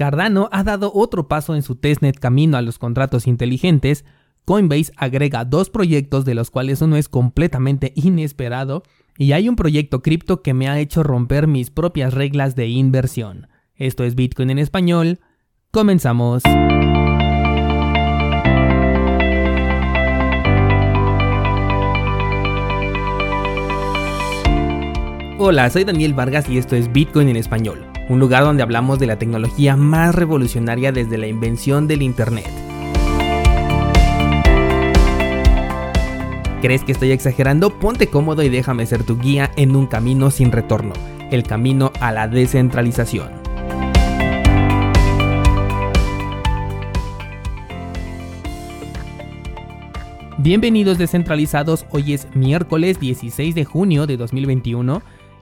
Cardano ha dado otro paso en su testnet camino a los contratos inteligentes, Coinbase agrega dos proyectos de los cuales uno es completamente inesperado, y hay un proyecto cripto que me ha hecho romper mis propias reglas de inversión. Esto es Bitcoin en español. Comenzamos. Hola, soy Daniel Vargas y esto es Bitcoin en español un lugar donde hablamos de la tecnología más revolucionaria desde la invención del Internet. ¿Crees que estoy exagerando? Ponte cómodo y déjame ser tu guía en un camino sin retorno, el camino a la descentralización. Bienvenidos descentralizados, hoy es miércoles 16 de junio de 2021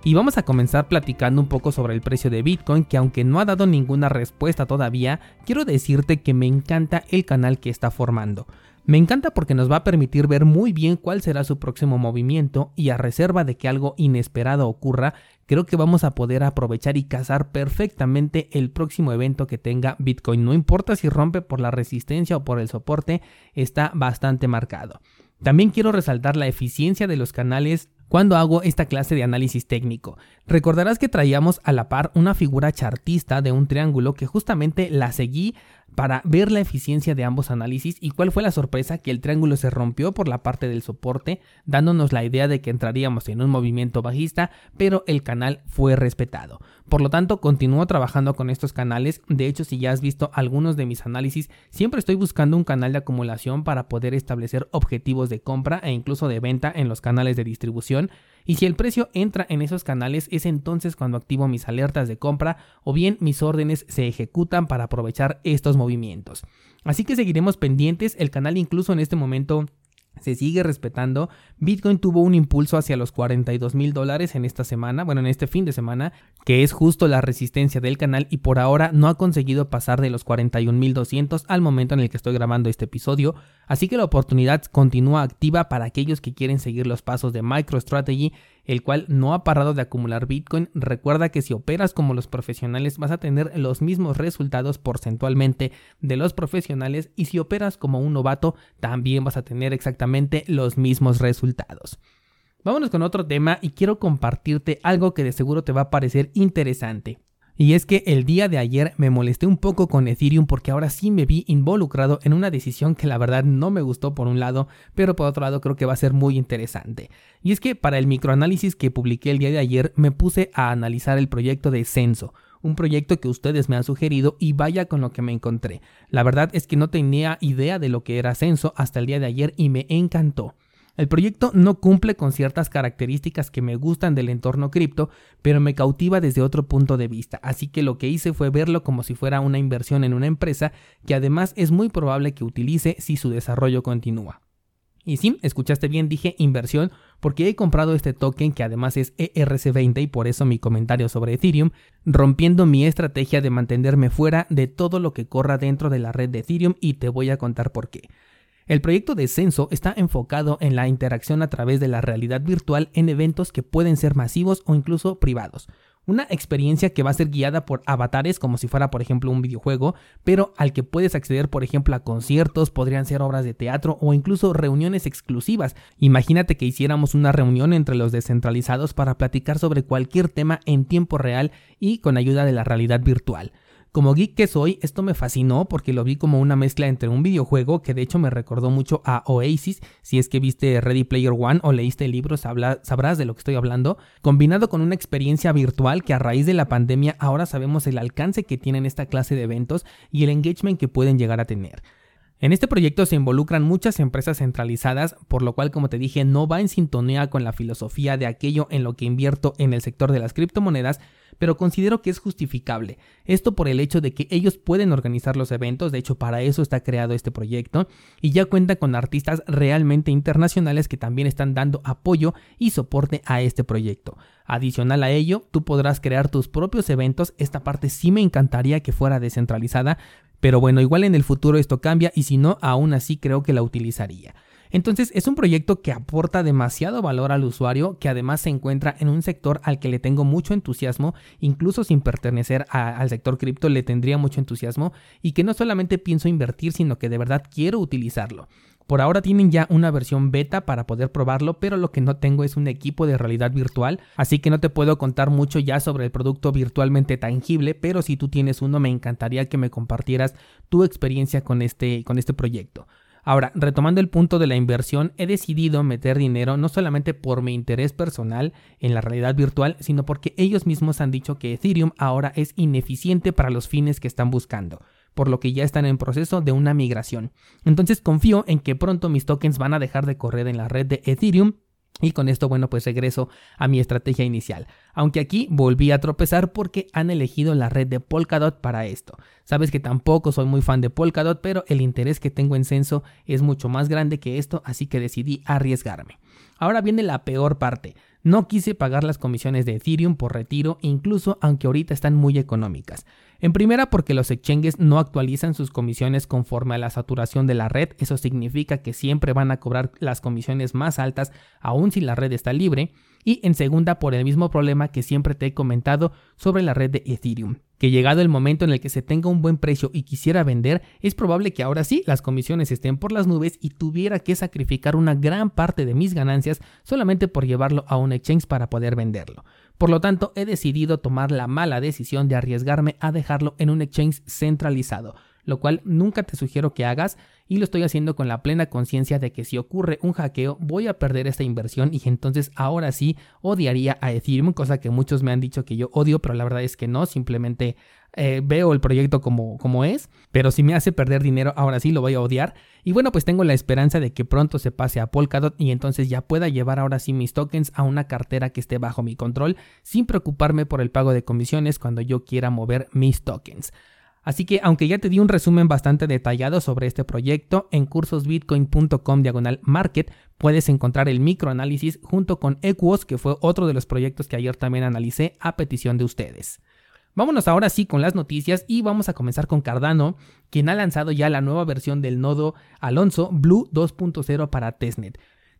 y vamos a comenzar platicando un poco sobre el precio de Bitcoin, que aunque no ha dado ninguna respuesta todavía, quiero decirte que me encanta el canal que está formando. Me encanta porque nos va a permitir ver muy bien cuál será su próximo movimiento y a reserva de que algo inesperado ocurra, creo que vamos a poder aprovechar y cazar perfectamente el próximo evento que tenga Bitcoin. No importa si rompe por la resistencia o por el soporte, está bastante marcado. También quiero resaltar la eficiencia de los canales cuando hago esta clase de análisis técnico. Recordarás que traíamos a la par una figura chartista de un triángulo que justamente la seguí para ver la eficiencia de ambos análisis y cuál fue la sorpresa que el triángulo se rompió por la parte del soporte, dándonos la idea de que entraríamos en un movimiento bajista, pero el canal fue respetado. Por lo tanto, continúo trabajando con estos canales. De hecho, si ya has visto algunos de mis análisis, siempre estoy buscando un canal de acumulación para poder establecer objetivos de compra e incluso de venta en los canales de distribución. Y si el precio entra en esos canales, es entonces cuando activo mis alertas de compra o bien mis órdenes se ejecutan para aprovechar estos movimientos. Así que seguiremos pendientes. El canal incluso en este momento se sigue respetando. Bitcoin tuvo un impulso hacia los 42 mil dólares en esta semana, bueno, en este fin de semana, que es justo la resistencia del canal y por ahora no ha conseguido pasar de los 41 mil 200 al momento en el que estoy grabando este episodio. Así que la oportunidad continúa activa para aquellos que quieren seguir los pasos de MicroStrategy el cual no ha parado de acumular Bitcoin. Recuerda que si operas como los profesionales vas a tener los mismos resultados porcentualmente de los profesionales y si operas como un novato también vas a tener exactamente los mismos resultados. Vámonos con otro tema y quiero compartirte algo que de seguro te va a parecer interesante. Y es que el día de ayer me molesté un poco con Ethereum porque ahora sí me vi involucrado en una decisión que la verdad no me gustó por un lado, pero por otro lado creo que va a ser muy interesante. Y es que para el microanálisis que publiqué el día de ayer me puse a analizar el proyecto de Censo, un proyecto que ustedes me han sugerido y vaya con lo que me encontré. La verdad es que no tenía idea de lo que era Censo hasta el día de ayer y me encantó. El proyecto no cumple con ciertas características que me gustan del entorno cripto, pero me cautiva desde otro punto de vista, así que lo que hice fue verlo como si fuera una inversión en una empresa que además es muy probable que utilice si su desarrollo continúa. Y sí, escuchaste bien, dije inversión porque he comprado este token que además es ERC20 y por eso mi comentario sobre Ethereum, rompiendo mi estrategia de mantenerme fuera de todo lo que corra dentro de la red de Ethereum y te voy a contar por qué. El proyecto de Censo está enfocado en la interacción a través de la realidad virtual en eventos que pueden ser masivos o incluso privados. Una experiencia que va a ser guiada por avatares como si fuera por ejemplo un videojuego, pero al que puedes acceder por ejemplo a conciertos, podrían ser obras de teatro o incluso reuniones exclusivas. Imagínate que hiciéramos una reunión entre los descentralizados para platicar sobre cualquier tema en tiempo real y con ayuda de la realidad virtual. Como geek que soy, esto me fascinó porque lo vi como una mezcla entre un videojuego que de hecho me recordó mucho a Oasis, si es que viste Ready Player One o leíste el libro sabrás de lo que estoy hablando, combinado con una experiencia virtual que a raíz de la pandemia ahora sabemos el alcance que tienen esta clase de eventos y el engagement que pueden llegar a tener. En este proyecto se involucran muchas empresas centralizadas, por lo cual, como te dije, no va en sintonía con la filosofía de aquello en lo que invierto en el sector de las criptomonedas, pero considero que es justificable. Esto por el hecho de que ellos pueden organizar los eventos, de hecho para eso está creado este proyecto, y ya cuenta con artistas realmente internacionales que también están dando apoyo y soporte a este proyecto. Adicional a ello, tú podrás crear tus propios eventos, esta parte sí me encantaría que fuera descentralizada, pero bueno, igual en el futuro esto cambia y si no, aún así creo que la utilizaría. Entonces es un proyecto que aporta demasiado valor al usuario, que además se encuentra en un sector al que le tengo mucho entusiasmo, incluso sin pertenecer al sector cripto le tendría mucho entusiasmo y que no solamente pienso invertir, sino que de verdad quiero utilizarlo. Por ahora tienen ya una versión beta para poder probarlo, pero lo que no tengo es un equipo de realidad virtual, así que no te puedo contar mucho ya sobre el producto virtualmente tangible, pero si tú tienes uno me encantaría que me compartieras tu experiencia con este, con este proyecto. Ahora, retomando el punto de la inversión, he decidido meter dinero no solamente por mi interés personal en la realidad virtual, sino porque ellos mismos han dicho que Ethereum ahora es ineficiente para los fines que están buscando por lo que ya están en proceso de una migración. Entonces confío en que pronto mis tokens van a dejar de correr en la red de Ethereum y con esto, bueno, pues regreso a mi estrategia inicial. Aunque aquí volví a tropezar porque han elegido la red de Polkadot para esto. Sabes que tampoco soy muy fan de Polkadot, pero el interés que tengo en Censo es mucho más grande que esto, así que decidí arriesgarme. Ahora viene la peor parte. No quise pagar las comisiones de Ethereum por retiro, incluso aunque ahorita están muy económicas. En primera porque los exchanges no actualizan sus comisiones conforme a la saturación de la red, eso significa que siempre van a cobrar las comisiones más altas aun si la red está libre, y en segunda por el mismo problema que siempre te he comentado sobre la red de Ethereum, que llegado el momento en el que se tenga un buen precio y quisiera vender, es probable que ahora sí las comisiones estén por las nubes y tuviera que sacrificar una gran parte de mis ganancias solamente por llevarlo a un exchange para poder venderlo. Por lo tanto, he decidido tomar la mala decisión de arriesgarme a dejarlo en un exchange centralizado, lo cual nunca te sugiero que hagas y lo estoy haciendo con la plena conciencia de que si ocurre un hackeo voy a perder esta inversión y entonces ahora sí odiaría a Ethereum, cosa que muchos me han dicho que yo odio, pero la verdad es que no, simplemente eh, veo el proyecto como, como es, pero si me hace perder dinero, ahora sí lo voy a odiar. Y bueno, pues tengo la esperanza de que pronto se pase a Polkadot y entonces ya pueda llevar ahora sí mis tokens a una cartera que esté bajo mi control sin preocuparme por el pago de comisiones cuando yo quiera mover mis tokens. Así que aunque ya te di un resumen bastante detallado sobre este proyecto, en cursosbitcoin.com diagonal market puedes encontrar el microanálisis junto con Equos, que fue otro de los proyectos que ayer también analicé a petición de ustedes. Vámonos ahora sí con las noticias y vamos a comenzar con Cardano, quien ha lanzado ya la nueva versión del nodo Alonso Blue 2.0 para testnet.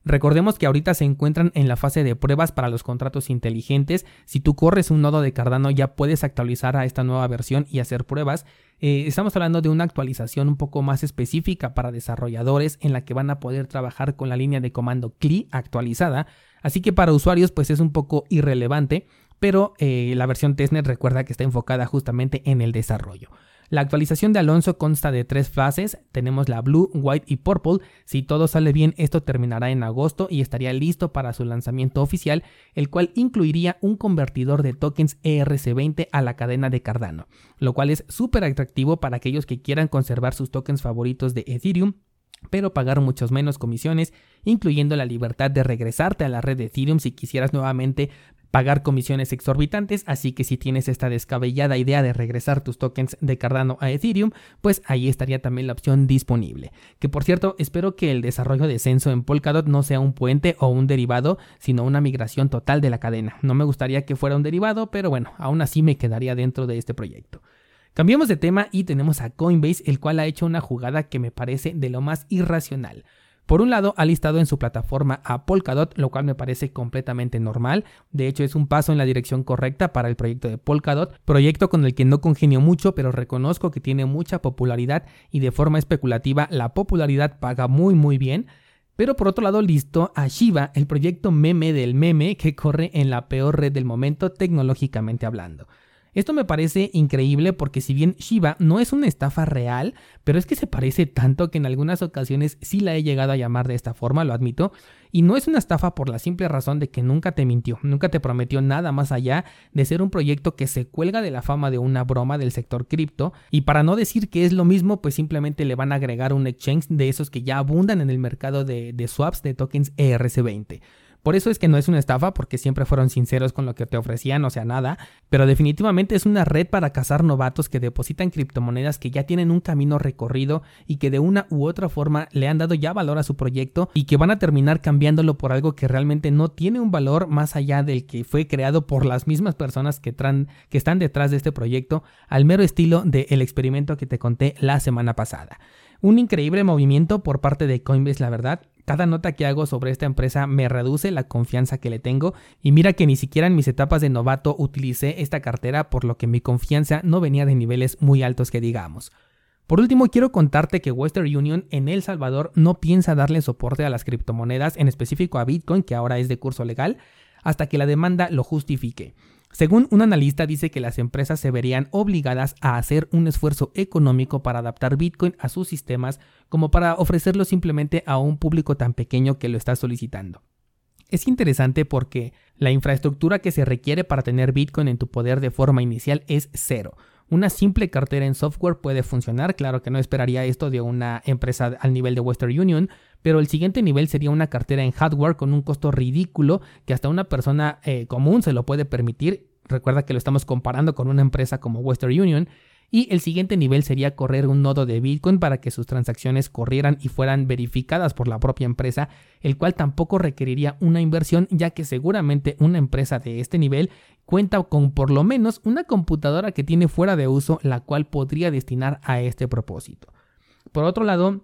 Recordemos que ahorita se encuentran en la fase de pruebas para los contratos inteligentes. Si tú corres un nodo de Cardano ya puedes actualizar a esta nueva versión y hacer pruebas. Eh, estamos hablando de una actualización un poco más específica para desarrolladores en la que van a poder trabajar con la línea de comando CLI actualizada. Así que para usuarios pues es un poco irrelevante pero eh, la versión testnet recuerda que está enfocada justamente en el desarrollo. La actualización de Alonso consta de tres fases, tenemos la Blue, White y Purple, si todo sale bien esto terminará en agosto y estaría listo para su lanzamiento oficial, el cual incluiría un convertidor de tokens ERC20 a la cadena de Cardano, lo cual es súper atractivo para aquellos que quieran conservar sus tokens favoritos de Ethereum pero pagar muchos menos comisiones, incluyendo la libertad de regresarte a la red de Ethereum si quisieras nuevamente pagar comisiones exorbitantes, así que si tienes esta descabellada idea de regresar tus tokens de Cardano a Ethereum, pues ahí estaría también la opción disponible. Que por cierto, espero que el desarrollo de Censo en Polkadot no sea un puente o un derivado, sino una migración total de la cadena. No me gustaría que fuera un derivado, pero bueno, aún así me quedaría dentro de este proyecto. Cambiamos de tema y tenemos a Coinbase, el cual ha hecho una jugada que me parece de lo más irracional. Por un lado, ha listado en su plataforma a Polkadot, lo cual me parece completamente normal. De hecho, es un paso en la dirección correcta para el proyecto de Polkadot, proyecto con el que no congenio mucho, pero reconozco que tiene mucha popularidad y de forma especulativa la popularidad paga muy muy bien. Pero por otro lado, listo a Shiba, el proyecto meme del meme que corre en la peor red del momento tecnológicamente hablando. Esto me parece increíble porque si bien Shiba no es una estafa real, pero es que se parece tanto que en algunas ocasiones sí la he llegado a llamar de esta forma, lo admito, y no es una estafa por la simple razón de que nunca te mintió, nunca te prometió nada más allá de ser un proyecto que se cuelga de la fama de una broma del sector cripto, y para no decir que es lo mismo, pues simplemente le van a agregar un exchange de esos que ya abundan en el mercado de, de swaps de tokens ERC20. Por eso es que no es una estafa, porque siempre fueron sinceros con lo que te ofrecían, o sea, nada, pero definitivamente es una red para cazar novatos que depositan criptomonedas que ya tienen un camino recorrido y que de una u otra forma le han dado ya valor a su proyecto y que van a terminar cambiándolo por algo que realmente no tiene un valor más allá del que fue creado por las mismas personas que, están detrás de este proyecto, al mero estilo del experimento que te conté la semana pasada. Un increíble movimiento por parte de Coinbase, la verdad Cada nota que hago sobre esta empresa me reduce la confianza que le tengo y mira que ni siquiera en mis etapas de novato utilicé esta cartera por lo que mi confianza no venía de niveles muy altos que digamos. Por último, quiero contarte que Western Union en El Salvador no piensa darle soporte a las criptomonedas, en específico a Bitcoin, que ahora es de curso legal, hasta que la demanda lo justifique. Según un analista dice que las empresas se verían obligadas a hacer un esfuerzo económico para adaptar Bitcoin a sus sistemas como para ofrecerlo simplemente a un público tan pequeño que lo está solicitando. Es interesante porque la infraestructura que se requiere para tener Bitcoin en tu poder de forma inicial es cero. Una simple cartera en software puede funcionar, claro que no esperaría esto de una empresa al nivel de Western Union, pero el siguiente nivel sería una cartera en hardware con un costo ridículo que hasta una persona eh, común se lo puede permitir. Recuerda que lo estamos comparando con una empresa como Western Union y el siguiente nivel sería correr un nodo de Bitcoin para que sus transacciones corrieran y fueran verificadas por la propia empresa, el cual tampoco requeriría una inversión ya que seguramente una empresa de este nivel cuenta con por lo menos una computadora que tiene fuera de uso la cual podría destinar a este propósito. Por otro lado,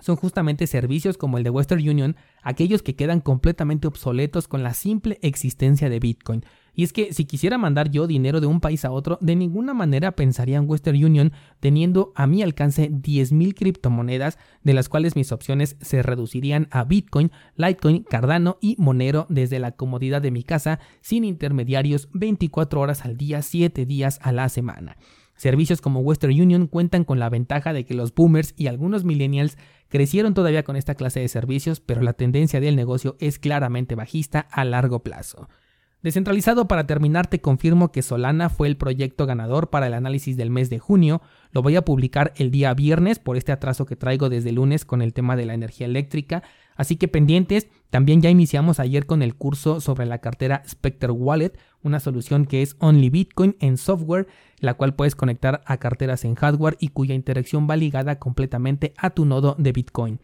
son justamente servicios como el de Western Union aquellos que quedan completamente obsoletos con la simple existencia de Bitcoin. Y es que si quisiera mandar yo dinero de un país a otro, de ninguna manera pensaría en Western Union teniendo a mi alcance 10.000 criptomonedas, de las cuales mis opciones se reducirían a Bitcoin, Litecoin, Cardano y Monero desde la comodidad de mi casa, sin intermediarios 24 horas al día, 7 días a la semana. Servicios como Western Union cuentan con la ventaja de que los boomers y algunos millennials crecieron todavía con esta clase de servicios, pero la tendencia del negocio es claramente bajista a largo plazo. Descentralizado para terminar te confirmo que Solana fue el proyecto ganador para el análisis del mes de junio. Lo voy a publicar el día viernes por este atraso que traigo desde lunes con el tema de la energía eléctrica. Así que pendientes, también ya iniciamos ayer con el curso sobre la cartera Spectre Wallet, una solución que es Only Bitcoin en software, la cual puedes conectar a carteras en hardware y cuya interacción va ligada completamente a tu nodo de Bitcoin.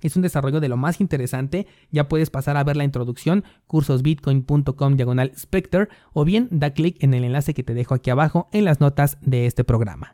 Es un desarrollo de lo más interesante, ya puedes pasar a ver la introducción, cursosbitcoin.com diagonal Spectre, o bien da clic en el enlace que te dejo aquí abajo en las notas de este programa.